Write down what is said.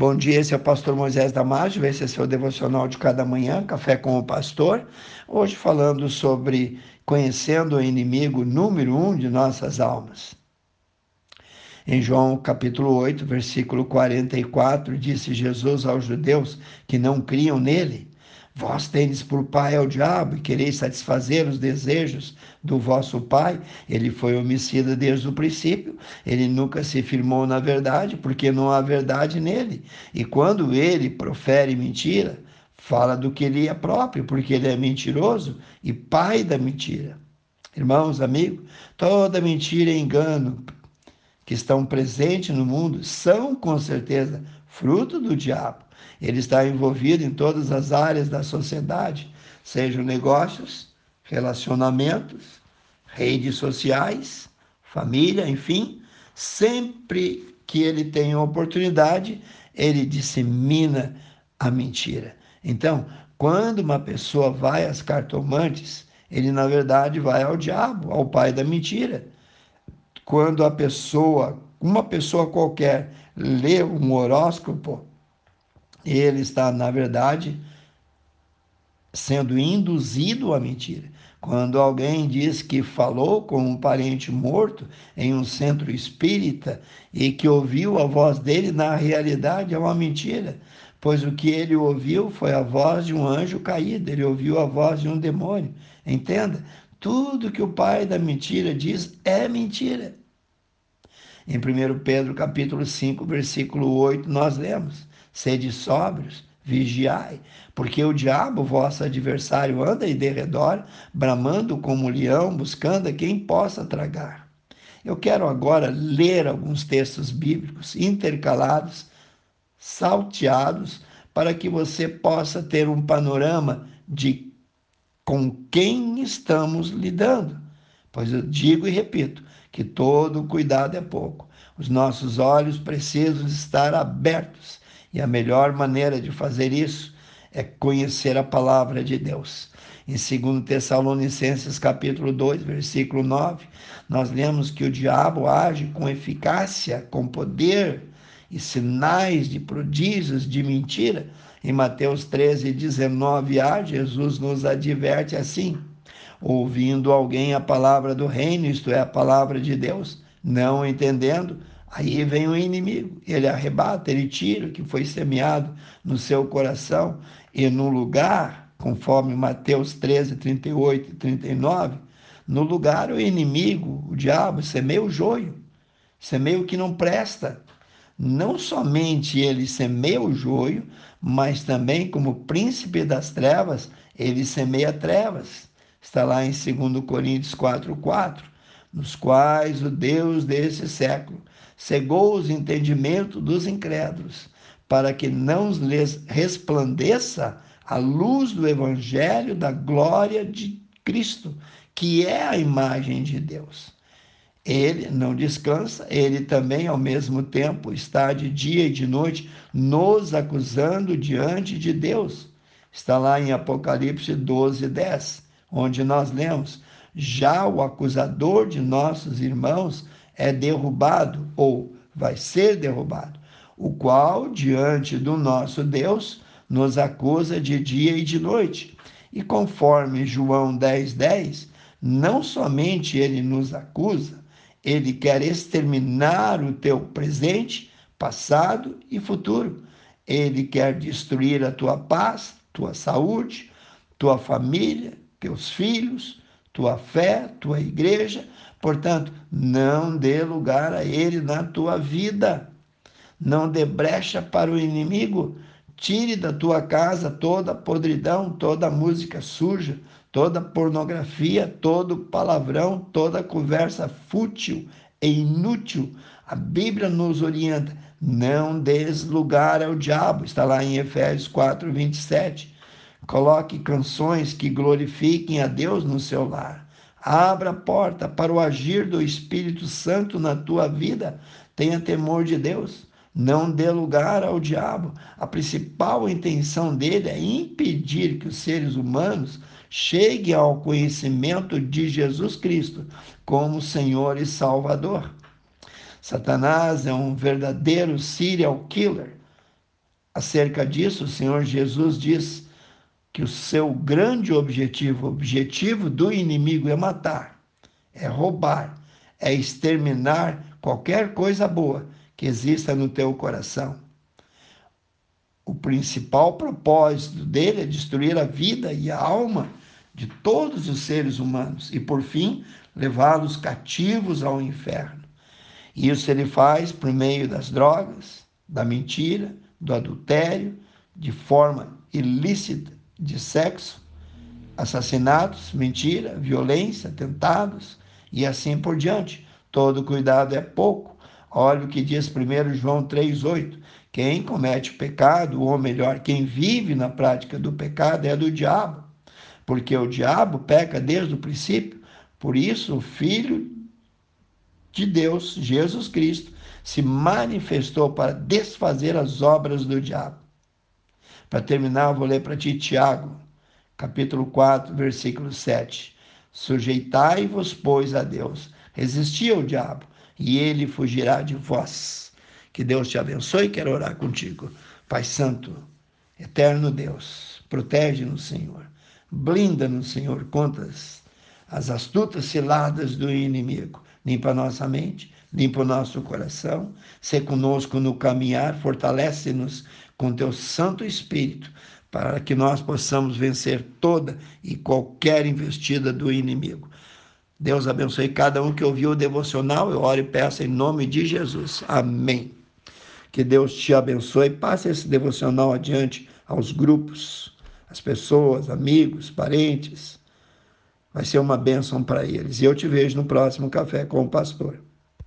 Bom dia, esse é o pastor Moisés Damásio, esse é seu devocional de cada manhã, Café com o Pastor. Hoje falando sobre conhecendo o inimigo número um de nossas almas. Em João capítulo 8, versículo 44, disse Jesus aos judeus que não criam nele, Vós tendes por pai ao diabo e quereis satisfazer os desejos do vosso pai. Ele foi homicida desde o princípio, ele nunca se firmou na verdade, porque não há verdade nele. E quando ele profere mentira, fala do que ele é próprio, porque ele é mentiroso e pai da mentira. Irmãos, amigos, toda mentira e engano que estão presentes no mundo são, com certeza, fruto do diabo. Ele está envolvido em todas as áreas da sociedade, sejam negócios, relacionamentos, redes sociais, família, enfim. Sempre que ele tem oportunidade, ele dissemina a mentira. Então, quando uma pessoa vai às cartomantes, ele na verdade vai ao diabo, ao pai da mentira. Quando a pessoa, uma pessoa qualquer, lê um horóscopo, ele está, na verdade, sendo induzido à mentira. Quando alguém diz que falou com um parente morto em um centro espírita e que ouviu a voz dele, na realidade é uma mentira, pois o que ele ouviu foi a voz de um anjo caído, ele ouviu a voz de um demônio. Entenda? Tudo que o pai da mentira diz é mentira. Em 1 Pedro capítulo 5, versículo 8, nós lemos: Sede sóbrios, vigiai, porque o diabo, vosso adversário, anda aí de redor, bramando como leão, buscando a quem possa tragar. Eu quero agora ler alguns textos bíblicos intercalados, salteados, para que você possa ter um panorama de com quem estamos lidando. Pois eu digo e repito que todo cuidado é pouco. Os nossos olhos precisam estar abertos e a melhor maneira de fazer isso é conhecer a palavra de Deus. Em 2 Tessalonicenses capítulo 2, versículo 9, nós lemos que o diabo age com eficácia, com poder e sinais de prodígios de mentira. Em Mateus 13, 19a, Jesus nos adverte assim: ouvindo alguém a palavra do reino, isto é, a palavra de Deus, não entendendo, Aí vem o inimigo, ele arrebata, ele tira o que foi semeado no seu coração, e no lugar, conforme Mateus 13, 38 e 39, no lugar o inimigo, o diabo, semeia o joio, semeia o que não presta. Não somente ele semeia o joio, mas também, como príncipe das trevas, ele semeia trevas. Está lá em 2 Coríntios 4, 4, nos quais o Deus desse século cegou os entendimentos dos incrédulos, para que não lhes resplandeça a luz do evangelho da glória de Cristo, que é a imagem de Deus. Ele não descansa, ele também, ao mesmo tempo, está de dia e de noite nos acusando diante de Deus. Está lá em Apocalipse 12, 10, onde nós lemos: Já o acusador de nossos irmãos é derrubado ou vai ser derrubado, o qual, diante do nosso Deus, nos acusa de dia e de noite. E conforme João 10,10, 10, não somente ele nos acusa, ele quer exterminar o teu presente, passado e futuro. Ele quer destruir a tua paz, tua saúde, tua família, teus filhos, tua fé, tua igreja. Portanto, não dê lugar a ele na tua vida. Não dê brecha para o inimigo. Tire da tua casa toda podridão, toda música suja, toda pornografia, todo palavrão, toda conversa fútil e inútil. A Bíblia nos orienta: não des lugar ao diabo. Está lá em Efésios 4, 27. Coloque canções que glorifiquem a Deus no seu lar. Abra a porta para o agir do Espírito Santo na tua vida. Tenha temor de Deus. Não dê lugar ao diabo. A principal intenção dele é impedir que os seres humanos cheguem ao conhecimento de Jesus Cristo como Senhor e Salvador. Satanás é um verdadeiro serial killer Acerca disso, o Senhor Jesus diz que o seu grande objetivo, objetivo do inimigo é matar, é roubar, é exterminar qualquer coisa boa que exista no teu coração. O principal propósito dele é destruir a vida e a alma de todos os seres humanos e, por fim, levá-los cativos ao inferno. Isso ele faz por meio das drogas, da mentira, do adultério, de forma ilícita de sexo, assassinatos, mentira, violência, atentados e assim por diante. Todo cuidado é pouco. Olha o que diz 1 João 3,8. Quem comete pecado, ou melhor, quem vive na prática do pecado é do diabo, porque o diabo peca desde o princípio. Por isso, o Filho de Deus, Jesus Cristo, se manifestou para desfazer as obras do diabo. Para terminar, eu vou ler para ti Tiago, capítulo 4, versículo 7. Sujeitai-vos, pois, a Deus. Resisti ao diabo, e ele fugirá de vós. Que Deus te abençoe. Quero orar contigo. Pai Santo, eterno Deus, protege-nos, Senhor. Blinda-nos, Senhor, contra as astutas ciladas do inimigo. Limpa nossa mente, limpa o nosso coração. Se conosco no caminhar, fortalece-nos com teu Santo Espírito, para que nós possamos vencer toda e qualquer investida do inimigo. Deus abençoe cada um que ouviu o devocional. Eu oro e peço em nome de Jesus. Amém. Que Deus te abençoe. Passe esse devocional adiante aos grupos, às pessoas, amigos, parentes. Vai ser uma bênção para eles. E eu te vejo no próximo Café com o Pastor.